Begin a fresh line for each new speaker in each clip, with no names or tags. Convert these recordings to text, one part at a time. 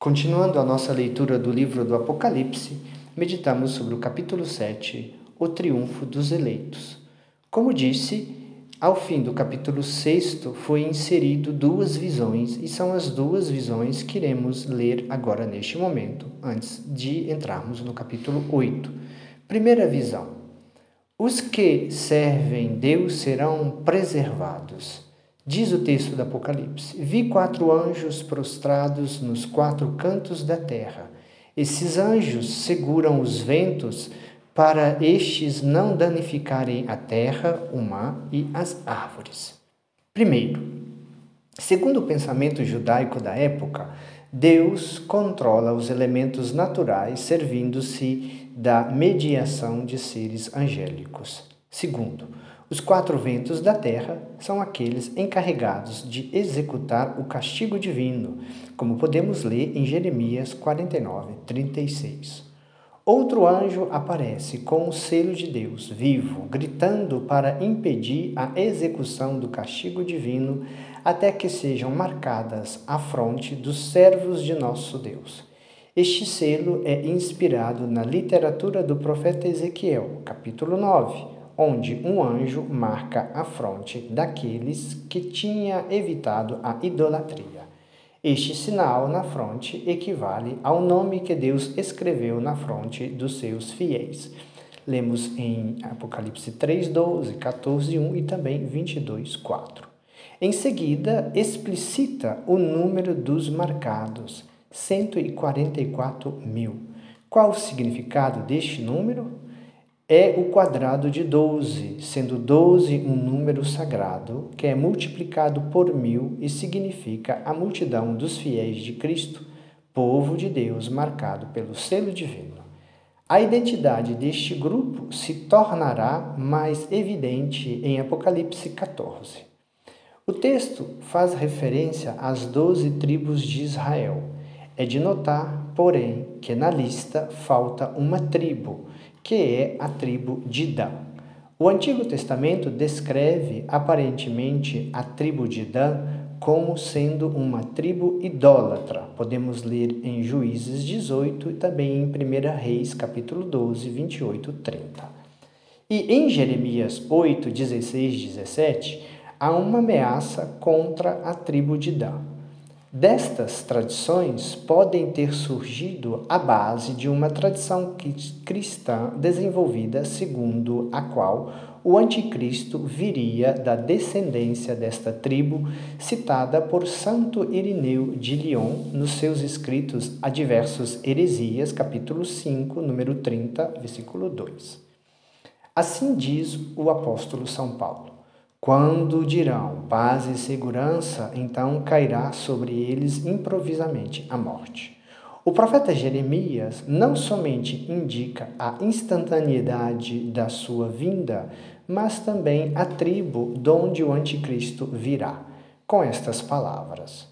Continuando a nossa leitura do livro do Apocalipse, meditamos sobre o capítulo 7, o triunfo dos eleitos. Como disse, ao fim do capítulo 6 foi inserido duas visões, e são as duas visões que iremos ler agora neste momento, antes de entrarmos no capítulo 8. Primeira visão: Os que servem Deus serão preservados. Diz o texto do Apocalipse: Vi quatro anjos prostrados nos quatro cantos da terra. Esses anjos seguram os ventos para estes não danificarem a terra, o mar e as árvores. Primeiro, segundo o pensamento judaico da época, Deus controla os elementos naturais servindo-se da mediação de seres angélicos. Segundo, os quatro ventos da terra são aqueles encarregados de executar o castigo divino, como podemos ler em Jeremias 49, 36. Outro anjo aparece com o selo de Deus vivo, gritando para impedir a execução do castigo divino até que sejam marcadas a fronte dos servos de nosso Deus. Este selo é inspirado na literatura do profeta Ezequiel, capítulo 9, onde um anjo marca a fronte daqueles que tinha evitado a idolatria. Este sinal na fronte equivale ao nome que Deus escreveu na fronte dos seus fiéis. Lemos em Apocalipse 3, 12, 14, 1 e também 22, 4. Em seguida, explicita o número dos marcados, 144 mil. Qual o significado deste número? É o quadrado de 12, sendo 12 um número sagrado que é multiplicado por mil e significa a multidão dos fiéis de Cristo, povo de Deus marcado pelo selo divino. A identidade deste grupo se tornará mais evidente em Apocalipse 14. O texto faz referência às doze tribos de Israel. É de notar, porém, que na lista falta uma tribo que é a tribo de Dan. O Antigo Testamento descreve aparentemente a tribo de Dan como sendo uma tribo idólatra. Podemos ler em Juízes 18 e também em 1 Reis, capítulo 12, 28 30. E em Jeremias 8, 16, 17, há uma ameaça contra a tribo de Dan. Destas tradições podem ter surgido a base de uma tradição cristã desenvolvida segundo a qual o anticristo viria da descendência desta tribo, citada por Santo Irineu de Lyon nos seus escritos a diversos heresias, capítulo 5, número 30, versículo 2. Assim diz o apóstolo São Paulo. Quando dirão paz e segurança, então cairá sobre eles improvisamente a morte. O profeta Jeremias não somente indica a instantaneidade da sua vinda, mas também a tribo donde o anticristo virá, com estas palavras: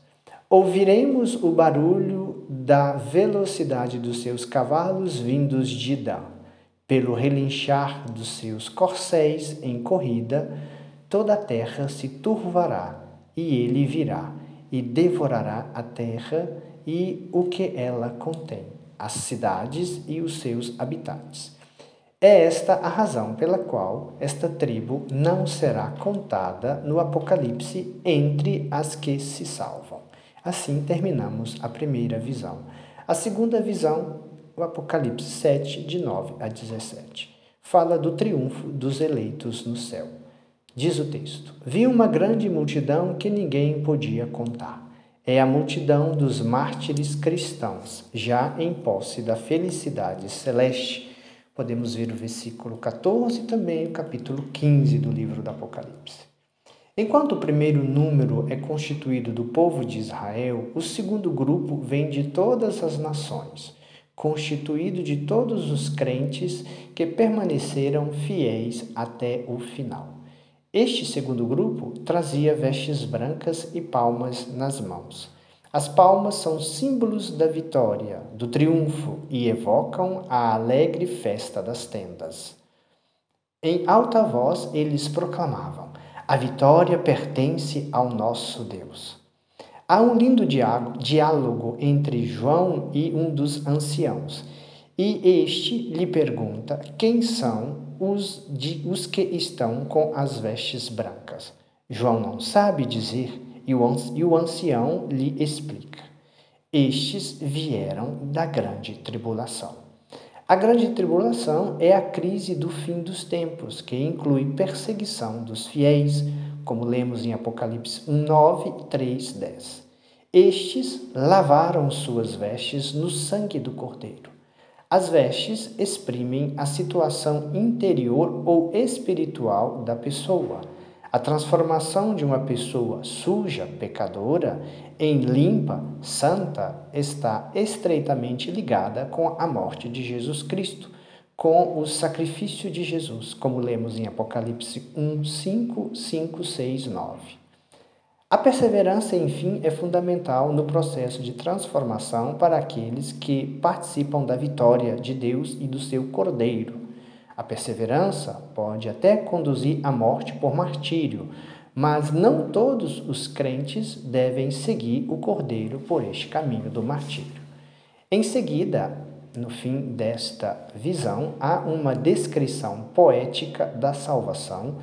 Ouviremos o barulho da velocidade dos seus cavalos vindos de Dan, pelo relinchar dos seus corcéis em corrida toda a terra se turvará, e ele virá e devorará a terra e o que ela contém, as cidades e os seus habitantes. É esta a razão pela qual esta tribo não será contada no Apocalipse entre as que se salvam. Assim terminamos a primeira visão. A segunda visão, o Apocalipse 7, de 9 a 17, fala do triunfo dos eleitos no céu. Diz o texto: Vi uma grande multidão que ninguém podia contar. É a multidão dos mártires cristãos, já em posse da felicidade celeste. Podemos ver o versículo 14 e também o capítulo 15 do livro do Apocalipse. Enquanto o primeiro número é constituído do povo de Israel, o segundo grupo vem de todas as nações, constituído de todos os crentes que permaneceram fiéis até o final. Este segundo grupo trazia vestes brancas e palmas nas mãos. As palmas são símbolos da vitória, do triunfo e evocam a alegre festa das tendas. Em alta voz eles proclamavam: A vitória pertence ao nosso Deus. Há um lindo diálogo entre João e um dos anciãos, e este lhe pergunta quem são os, de, os que estão com as vestes brancas. João não sabe dizer, e o, e o ancião lhe explica. Estes vieram da grande tribulação. A grande tribulação é a crise do fim dos tempos, que inclui perseguição dos fiéis, como lemos em Apocalipse 9, 3, 10. Estes lavaram suas vestes no sangue do Cordeiro. As vestes exprimem a situação interior ou espiritual da pessoa. A transformação de uma pessoa suja, pecadora, em limpa, santa, está estreitamente ligada com a morte de Jesus Cristo, com o sacrifício de Jesus, como lemos em Apocalipse 1, 5, 5, 6, 9. A perseverança, enfim, é fundamental no processo de transformação para aqueles que participam da vitória de Deus e do seu Cordeiro. A perseverança pode até conduzir à morte por martírio, mas não todos os crentes devem seguir o Cordeiro por este caminho do martírio. Em seguida, no fim desta visão, há uma descrição poética da salvação,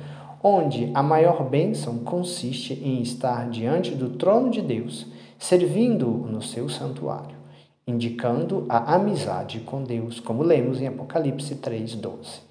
onde a maior bênção consiste em estar diante do trono de Deus, servindo-o no seu santuário, indicando a amizade com Deus, como lemos em Apocalipse 3:12.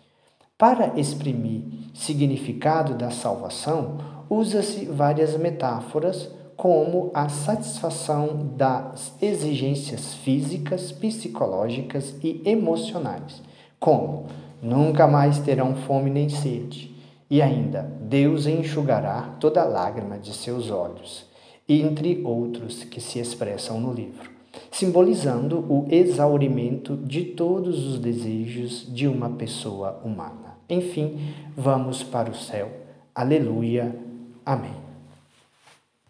Para exprimir significado da salvação, usa-se várias metáforas como a satisfação das exigências físicas, psicológicas e emocionais, como nunca mais terão fome nem sede, e ainda Deus enxugará toda lágrima de seus olhos, entre outros que se expressam no livro, simbolizando o exaurimento de todos os desejos de uma pessoa humana. Enfim, vamos para o céu. Aleluia. Amém.